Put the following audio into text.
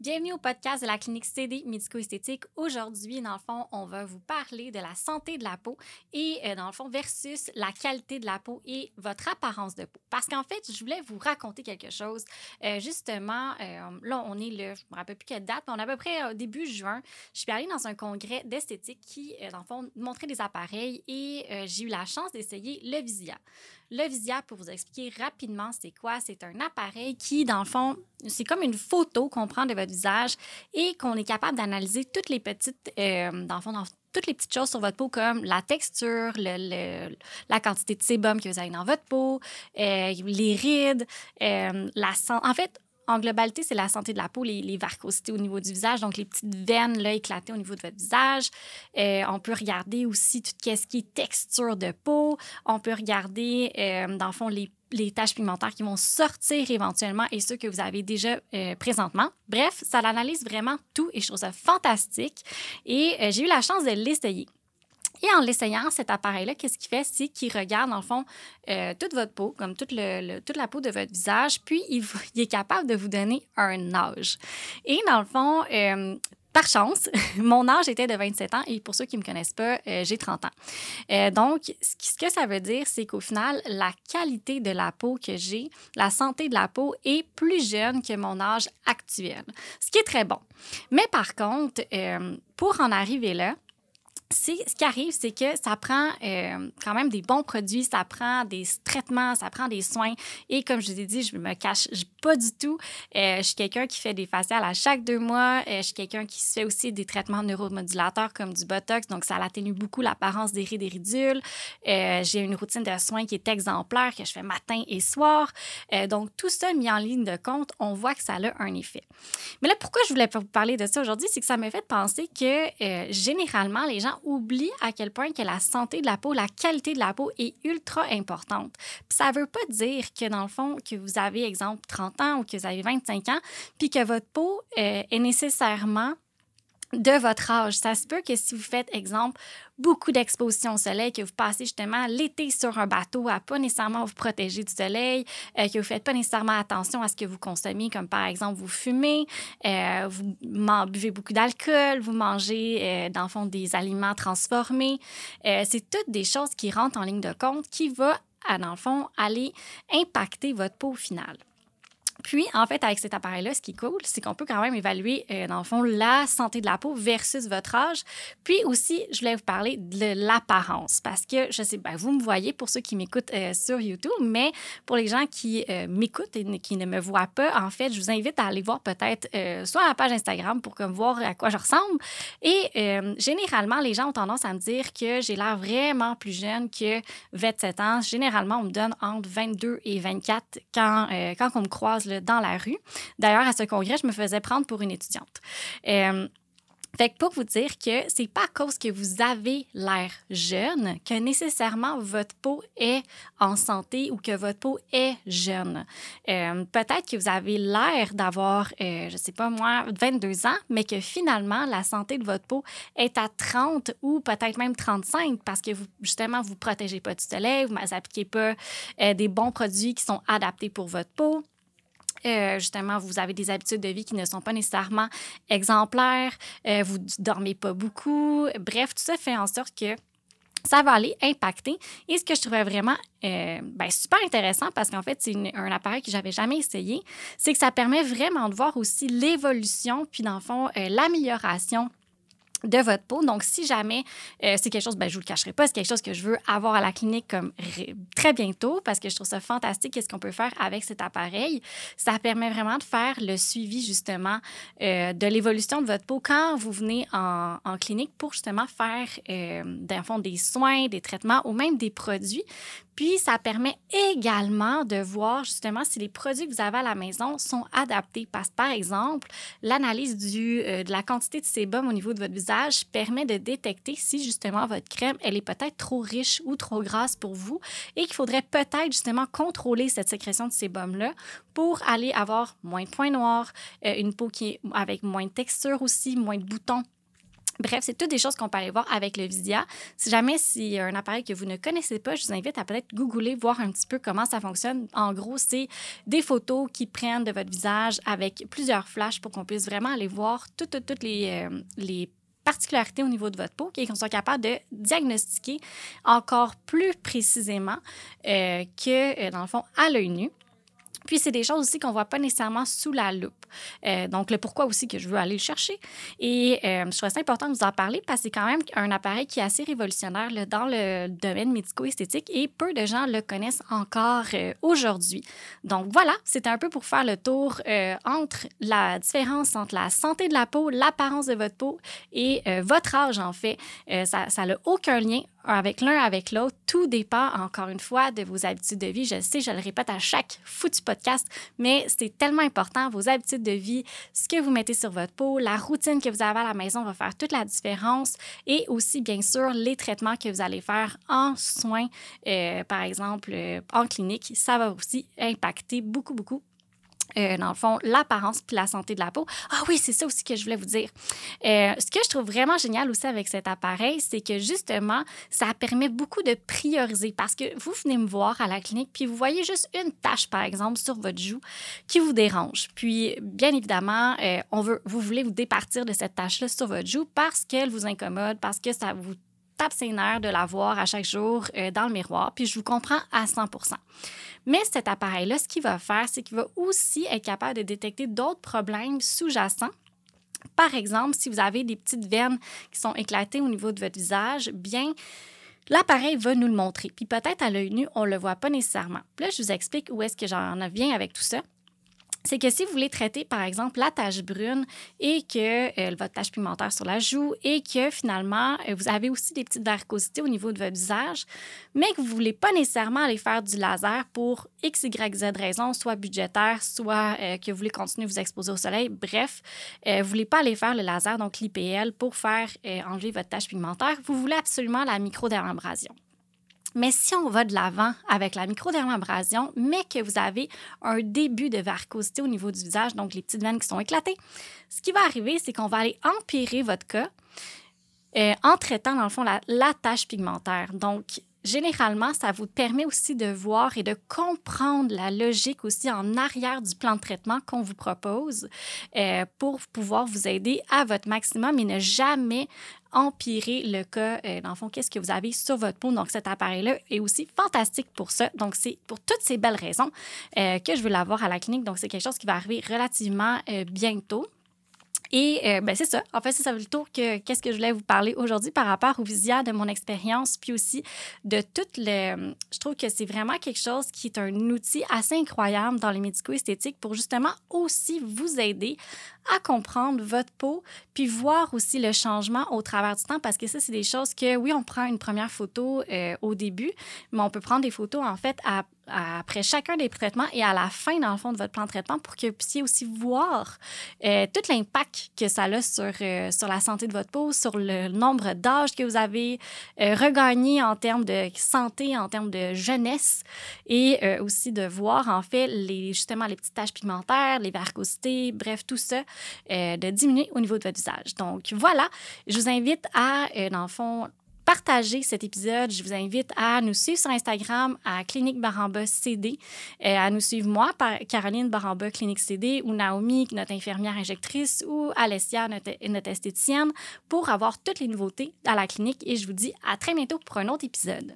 Bienvenue au podcast de la clinique CD médico-esthétique. Aujourd'hui, dans le fond, on va vous parler de la santé de la peau et, euh, dans le fond, versus la qualité de la peau et votre apparence de peau. Parce qu'en fait, je voulais vous raconter quelque chose. Euh, justement, euh, là, on est le, je me rappelle plus quelle date, mais on est à peu près début juin. Je suis allée dans un congrès d'esthétique qui, dans le fond, montrait des appareils et j'ai eu la chance d'essayer le Visia. Le Visia, pour vous expliquer rapidement c'est quoi, c'est un appareil qui, dans le fond, c'est comme une photo qu'on prend de votre visage et qu'on est capable d'analyser toutes les petites, euh, dans le fond, toutes les petites choses sur votre peau comme la texture, le, la quantité de sébum que vous avez dans votre peau, euh, les rides, euh, la En fait, en globalité, c'est la santé de la peau, les, les, varicosités au niveau du visage, donc les petites veines là, éclatées au niveau de votre visage. Euh, on peut regarder aussi tout ce qui est texture de peau. On peut regarder, euh, dans le fond, les, les taches pigmentaires qui vont sortir éventuellement et ceux que vous avez déjà euh, présentement. Bref, ça analyse vraiment tout et je trouve ça fantastique. Et j'ai eu la chance de l'essayer. Et en l'essayant, cet appareil-là, qu'est-ce qu'il fait? C'est qu'il regarde, dans le fond, euh, toute votre peau, comme toute, la peau de votre visage, puis il, il, est capable de vous donner un âge. Et dans le fond, euh, par chance, mon âge était de 27 ans et pour ceux qui ne me connaissent pas, euh, j'ai 30 ans. donc, ce que ça veut dire, c'est qu'au final, la qualité de la peau que j'ai, la santé de la peau est plus jeune que mon âge actuel, ce qui est très bon. Mais par contre, pour en arriver là, ce qui arrive, c'est que ça prend euh, quand même des bons produits, ça prend des traitements, ça prend des soins. Et comme je vous ai dit, je me cache pas du tout. Euh, je suis quelqu'un qui fait des faciales à chaque deux mois. Euh, je suis quelqu'un qui fait aussi des traitements neuromodulateurs comme du Botox. Donc, ça atténue beaucoup l'apparence des rides et ridules. J'ai une routine de soins qui est exemplaire, que je fais matin et soir. donc, tout ça mis en ligne de compte, on voit que ça a un effet. Mais là, pourquoi je voulais vous parler de ça aujourd'hui, c'est que ça me fait penser que généralement, les gens oublie à quel point que la santé de la peau, la qualité de la peau est ultra importante. Puis ça veut pas dire que dans le fond, que vous avez, exemple, 30 ans ou que vous avez 25 ans, puis que votre peau euh, est nécessairement de votre âge. Ça se peut que si vous faites, exemple, beaucoup d'exposition au soleil, que vous passez justement l'été sur un bateau à pas nécessairement vous protéger du soleil, euh, que vous faites pas nécessairement attention à ce que vous consommez, comme par exemple vous fumez, euh, vous buvez beaucoup d'alcool, vous mangez, euh, dans le fond, des aliments transformés. c'est toutes des choses qui rentrent en ligne de compte qui vont, dans le fond, aller impacter votre peau au final. Puis, en fait, avec cet appareil-là, ce qui est cool, c'est qu'on peut quand même évaluer, euh, dans le fond, la santé de la peau versus votre âge. Puis aussi, je voulais vous parler de l'apparence parce que, je sais, ben, vous me voyez pour ceux qui m'écoutent euh, sur YouTube, mais pour les gens qui euh, m'écoutent et qui ne me voient pas, en fait, je vous invite à aller voir peut-être soit la page Instagram pour comme voir à quoi je ressemble. Et généralement, les gens ont tendance à me dire que j'ai l'air vraiment plus jeune que 27 ans. Généralement, on me donne entre 22 et 24 quand, quand on me croise dans la rue. D'ailleurs, à ce congrès, je me faisais prendre pour une étudiante. Euh, fait pour vous dire que c'est pas à cause que vous avez l'air jeune que nécessairement votre peau est en santé ou que votre peau est jeune. Euh, peut-être que vous avez l'air d'avoir, euh, je sais pas moi, 22 ans, mais que finalement la santé de votre peau est à 30 ou peut-être même 35 parce que justement, vous protégez pas du soleil, vous n'appliquez pas des bons produits qui sont adaptés pour votre peau. Euh, justement, vous avez des habitudes de vie qui ne sont pas nécessairement exemplaires, euh, vous dormez pas beaucoup. Bref, tout ça fait en sorte que ça va aller impacter. Et ce que je trouvais vraiment euh, ben, super intéressant, parce qu'en fait, c'est un appareil que j'avais jamais essayé, c'est que ça permet vraiment de voir aussi l'évolution, puis dans le fond, l'amélioration de votre peau. Donc, si jamais euh, c'est quelque chose, ben, je vous le cacherai pas, c'est quelque chose que je veux avoir à la clinique comme très bientôt parce que je trouve ça fantastique qu'est-ce qu'on peut faire avec cet appareil. Ça permet vraiment de faire le suivi justement euh, de l'évolution de votre peau quand vous venez en, clinique pour justement faire euh, fond des soins, des traitements ou même des produits. Puis, ça permet également de voir justement si les produits que vous avez à la maison sont adaptés. Parce que, par exemple, l'analyse euh, de la quantité de sébum au niveau de votre visage permet de détecter si justement votre crème, elle est peut-être trop riche ou trop grasse pour vous et qu'il faudrait peut-être justement contrôler cette sécrétion de sébum-là pour aller avoir moins de points noirs, euh, une peau qui est avec moins de texture aussi, moins de boutons Bref, c'est toutes des choses qu'on peut aller voir avec le Visia. Si jamais a un appareil que vous ne connaissez pas, je vous invite à peut-être googler, voir un petit peu comment ça fonctionne. En gros, c'est des photos qui prennent de votre visage avec plusieurs flashs pour qu'on puisse vraiment aller voir toutes, euh, les particularités au niveau de votre peau et qu'on soit capable de diagnostiquer encore plus précisément euh, que, euh, dans le fond, à l'œil nu. Puis, c'est des choses aussi qu'on ne voit pas nécessairement sous la loupe. Euh, donc, le pourquoi aussi que je veux aller le chercher. Et euh, je trouve ça important de vous en parler parce que c'est quand même un appareil qui est assez révolutionnaire dans le domaine médico-esthétique et peu de gens le connaissent encore euh, aujourd'hui. Donc, voilà, c'était un peu pour faire le tour entre la différence entre la santé de la peau, l'apparence de votre peau et votre âge, en fait. ça n'a aucun lien avec l'un avec l'autre. Tout dépend, encore une fois, de vos habitudes de vie. Je sais, je le répète à chaque foutu podcast, mais c'est tellement important. Vos habitudes de vie, ce que vous mettez sur votre peau, la routine que vous avez à la maison va faire toute la différence. Et aussi, bien sûr, les traitements que vous allez faire en soins, euh, par exemple, euh, en clinique, ça va aussi impacter beaucoup, beaucoup euh, dans le fond, l'apparence puis la santé de la peau. Ah oui, c'est ça aussi que je voulais vous dire. Euh, ce que je trouve vraiment génial aussi avec cet appareil, c'est que justement, ça permet beaucoup de prioriser parce que vous venez me voir à la clinique puis vous voyez juste une tache, par exemple, sur votre joue qui vous dérange. Puis, bien évidemment, euh, on veut, vous voulez vous départir de cette tache-là sur votre joue parce qu'elle vous incommode, parce que ça vous tape ses nerfs de la voir à chaque jour dans le miroir. Puis, je vous comprends à 100% mais cet appareil-là, ce qu'il va faire, c'est qu'il va aussi être capable de détecter d'autres problèmes sous-jacents par exemple, si vous avez des petites veines qui sont éclatées au niveau de votre visage, bien, l'appareil va nous le montrer. Puis peut-être à l'œil nu, on ne le voit pas nécessairement. là, je vous explique où est-ce que j'en viens avec tout ça c'est que si vous voulez traiter, par exemple, la tache brune et que euh, votre tache pigmentaire sur la joue et que finalement, euh, vous avez aussi des petites varicosités au niveau de votre visage, mais que vous ne voulez pas nécessairement aller faire du laser pour X, Y, Z raison, soit budgétaire, soit euh, que vous voulez continuer à vous exposer au soleil. Bref, vous ne voulez pas aller faire le laser, donc l'IPL, pour faire enlever votre tache pigmentaire. Vous voulez absolument la microdermabrasion. Mais si on va de l'avant avec la microdermabrasion, mais que vous avez un début de varicosité au niveau du visage, donc les petites veines qui sont éclatées, ce qui va arriver, c'est qu'on va aller empirer votre cas euh, en traitant, dans le fond, la, la tache pigmentaire. Généralement, ça vous permet aussi de voir et de comprendre la logique aussi en arrière du plan de traitement qu'on vous propose euh, pour pouvoir vous aider à votre maximum et ne jamais empirer le cas, euh, dans le fond, qu'est-ce que vous avez sur votre peau. Donc, cet appareil-là est aussi fantastique pour ça. Donc, c'est pour toutes ces belles raisons euh, que je veux l'avoir à la clinique. Donc, c'est quelque chose qui va arriver relativement bientôt. Et euh, ben, c'est ça. En fait, ça le tour que qu'est-ce que je voulais vous parler aujourd'hui par rapport au Visia, de mon expérience, puis aussi de tout le. Je trouve que c'est vraiment quelque chose qui est un outil assez incroyable dans les médico-esthétiques pour justement aussi vous aider à comprendre votre peau, puis voir aussi le changement au travers du temps, parce que ça, c'est des choses que, oui, on prend une première photo euh, au début, mais on peut prendre des photos, en fait, à après chacun des traitements et à la fin, dans le fond, de votre plan de traitement pour que vous puissiez aussi voir euh, tout l'impact que ça a sur, euh, sur la santé de votre peau, sur le nombre d'âges que vous avez euh, regagné en termes de santé, en termes de jeunesse et aussi de voir, en fait, les, justement les petites taches pigmentaires, les varicosités, bref, tout ça, de diminuer au niveau de votre visage. Donc, voilà, je vous invite à, dans le fond, partager cet épisode. Je vous invite à nous suivre sur Instagram à Clinique Baramba CD, euh, à nous suivre moi par Caroline Baramba Clinique CD ou Naomi, notre infirmière injectrice, ou Alessia, notre esthéticienne, pour avoir toutes les nouveautés à la clinique. Et je vous dis à très bientôt pour un autre épisode.